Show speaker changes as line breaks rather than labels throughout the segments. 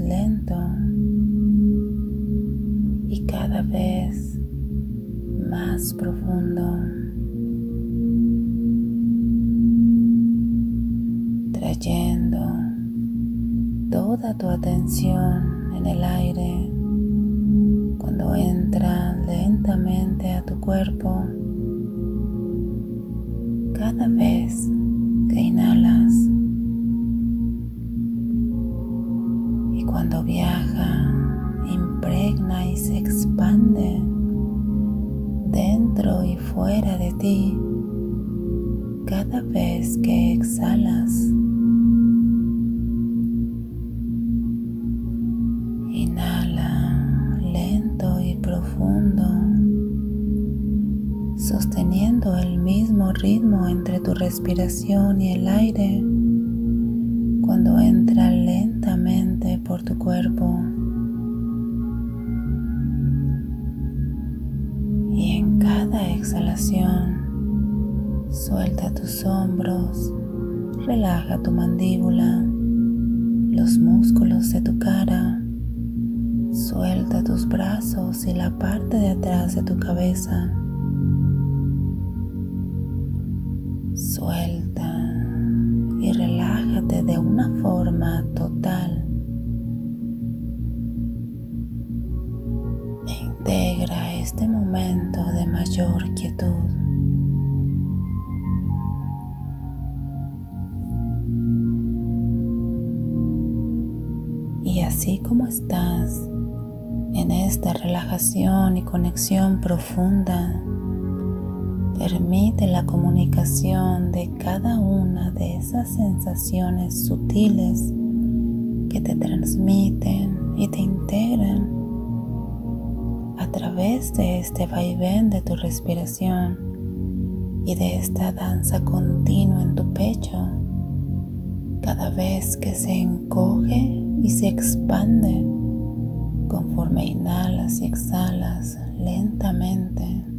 lento. Y cada vez más profundo. Trayendo toda tu atención en el aire. Cuando entra lentamente a tu cuerpo. Cada vez el mismo ritmo entre tu respiración y el aire cuando entra lentamente por tu cuerpo. Y en cada exhalación, suelta tus hombros, relaja tu mandíbula, los músculos de tu cara, suelta tus brazos y la parte de atrás de tu cabeza. De una forma total. E integra este momento de mayor quietud. Y así como estás en esta relajación y conexión profunda, Permite la comunicación de cada una de esas sensaciones sutiles que te transmiten y te integran a través de este vaivén de tu respiración y de esta danza continua en tu pecho cada vez que se encoge y se expande conforme inhalas y exhalas lentamente.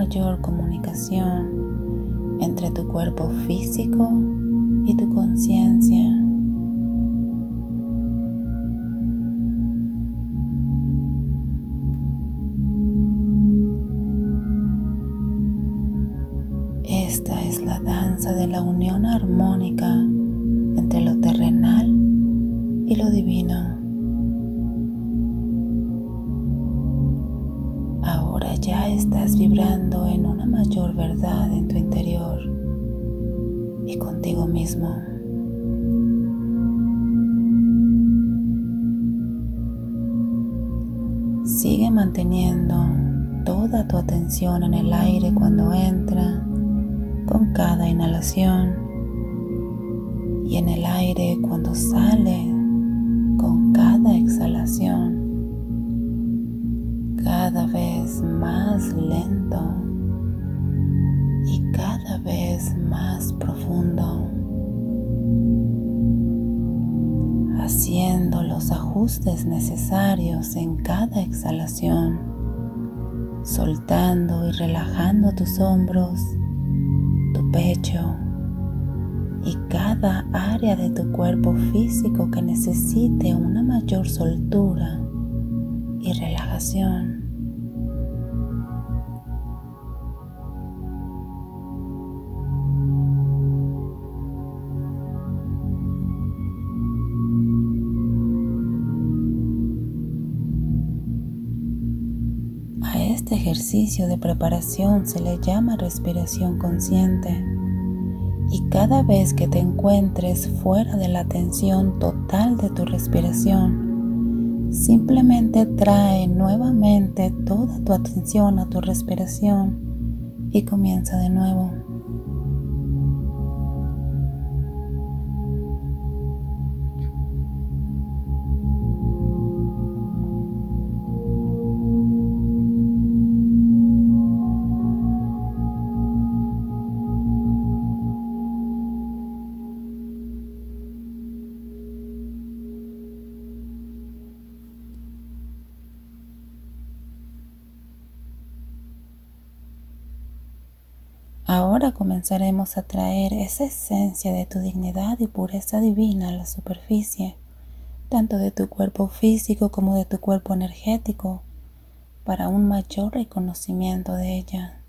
Mayor comunicación entre tu cuerpo físico y tu conciencia. Esta es la danza de la unión armónica entre lo terrenal y lo divino. Verdad en tu interior y contigo mismo. Sigue manteniendo toda tu atención en el aire cuando entra con cada inhalación y en el aire cuando sale con cada exhalación cada vez más lento cada vez más profundo, haciendo los ajustes necesarios en cada exhalación, soltando y relajando tus hombros, tu pecho y cada área de tu cuerpo físico que necesite una mayor soltura y relajación. Este ejercicio de preparación se le llama respiración consciente y cada vez que te encuentres fuera de la atención total de tu respiración, Simplemente trae nuevamente toda tu atención a tu respiración y comienza de nuevo. Ahora comenzaremos a traer esa esencia de tu dignidad y pureza divina a la superficie, tanto de tu cuerpo físico como de tu cuerpo energético, para un mayor reconocimiento de ella.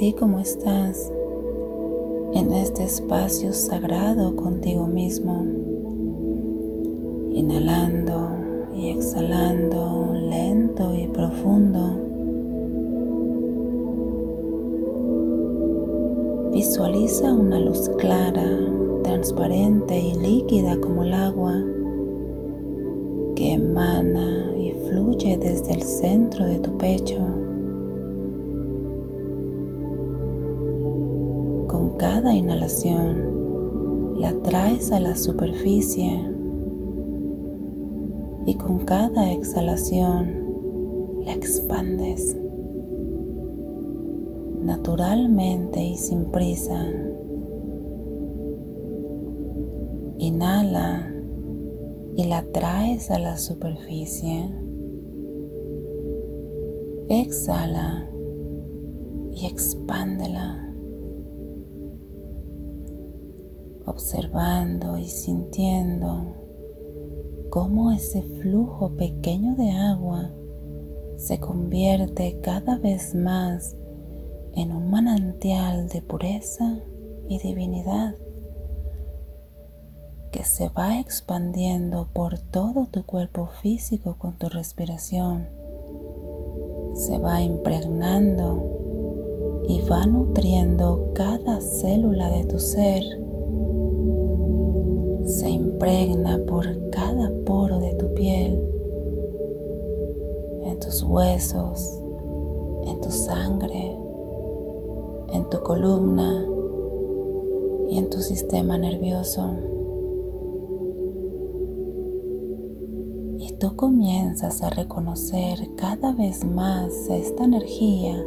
Así como estás en este espacio sagrado contigo mismo, inhalando y exhalando lento y profundo, visualiza una luz clara, transparente y líquida como el agua que emana y fluye desde el centro de tu pecho cada inhalación la traes a la superficie y con cada exhalación la expandes naturalmente y sin prisa. Inhala y la traes a la superficie. Exhala y expándela. Observando y sintiendo cómo ese flujo pequeño de agua se convierte cada vez más en un manantial de pureza y divinidad que se va expandiendo por todo tu cuerpo físico con tu respiración. Se va impregnando y va nutriendo cada célula de tu ser se impregna por cada poro de tu piel, en tus huesos, en tu sangre, en tu columna y en tu sistema nervioso. Y tú comienzas a reconocer cada vez más esta energía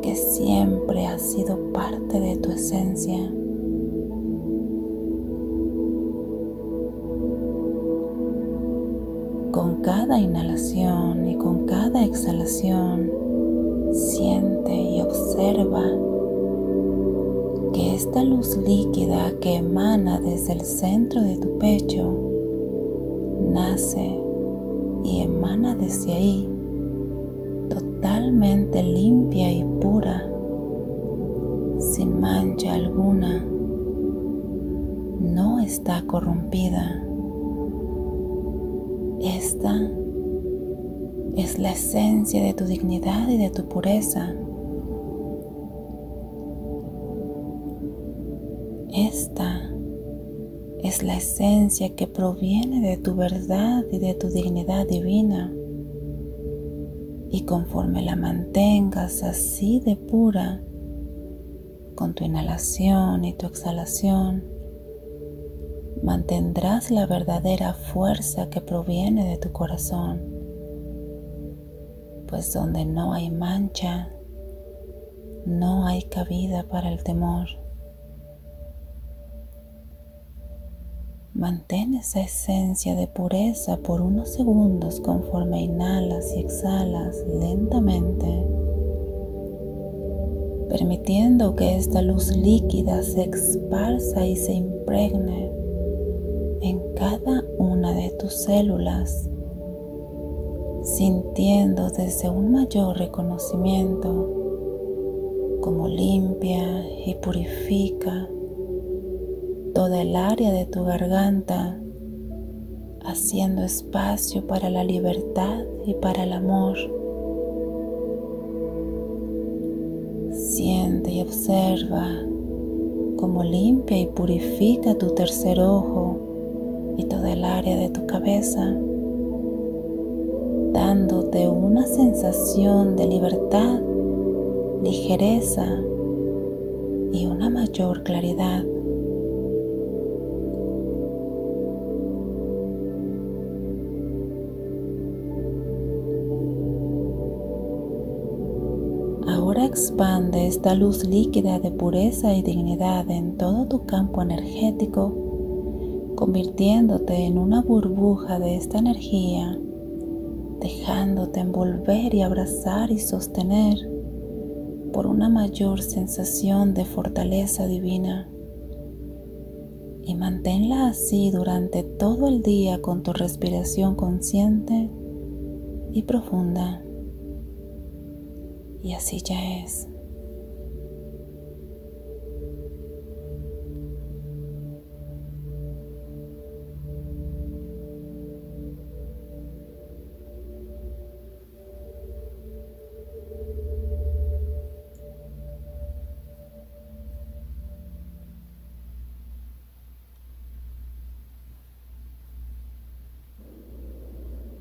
que siempre ha sido parte de tu esencia Con cada inhalación y con cada exhalación, siente y observa que esta luz líquida que emana desde el centro de tu pecho nace y emana desde ahí totalmente limpia y pura, sin mancha alguna, no está corrompida esta es la esencia de tu dignidad y de tu pureza. Esta es la esencia que proviene de tu verdad y de tu dignidad divina. Y conforme la mantengas así de pura, con tu inhalación y tu exhalación, mantendrás la verdadera fuerza que proviene de tu corazón, pues donde no hay mancha, no hay cabida para el temor. Mantén esa esencia de pureza por unos segundos conforme inhalas y exhalas lentamente, permitiendo que esta luz líquida se esparza y se impregne en cada una de tus células, sintiendo desde un mayor reconocimiento como limpia y purifica toda el área de tu garganta, haciendo espacio para la libertad y para el amor. Siente y observa cómo limpia y purifica tu tercer ojo y toda el área de tu cabeza, dándote una sensación de libertad, ligereza y una mayor claridad. Ahora expande esta luz líquida de pureza y dignidad en todo tu campo energético, convirtiéndote en una burbuja de esta energía, dejándote envolver y abrazar y sostener por una mayor sensación de fortaleza divina. Y manténla así durante todo el día con tu respiración consciente y profunda. Y así ya es.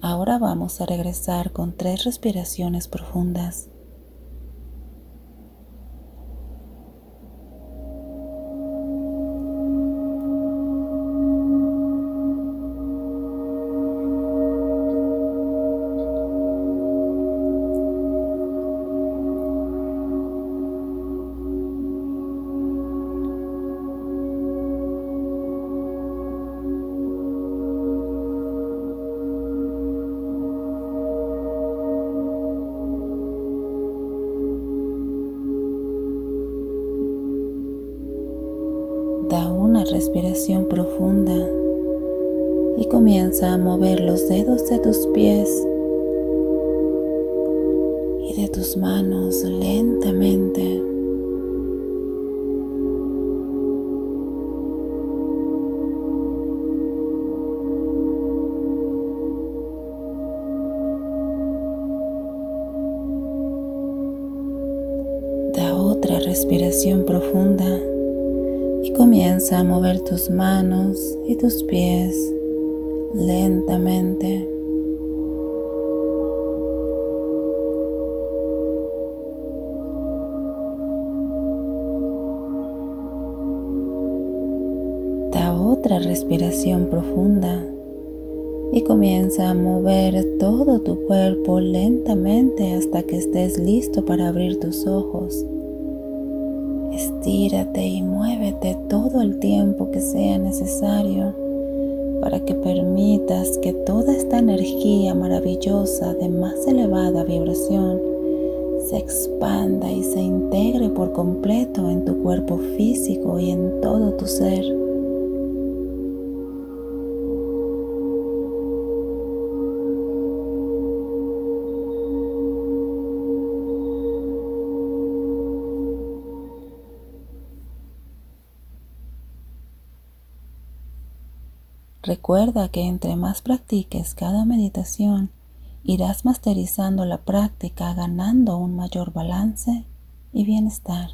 Ahora vamos a regresar con tres respiraciones profundas. Respiración profunda y comienza a mover los dedos de tus pies y de tus manos lentamente. Comienza a mover tus manos y tus pies lentamente. Da otra respiración profunda y comienza a mover todo tu cuerpo lentamente hasta que estés listo para abrir tus ojos. Estírate y muévete todo el tiempo que sea necesario para que permitas que toda esta energía maravillosa de más elevada vibración se expanda y se integre por completo en tu cuerpo físico y en todo tu ser. Recuerda que entre más practiques cada meditación, irás masterizando la práctica, ganando un mayor balance y bienestar.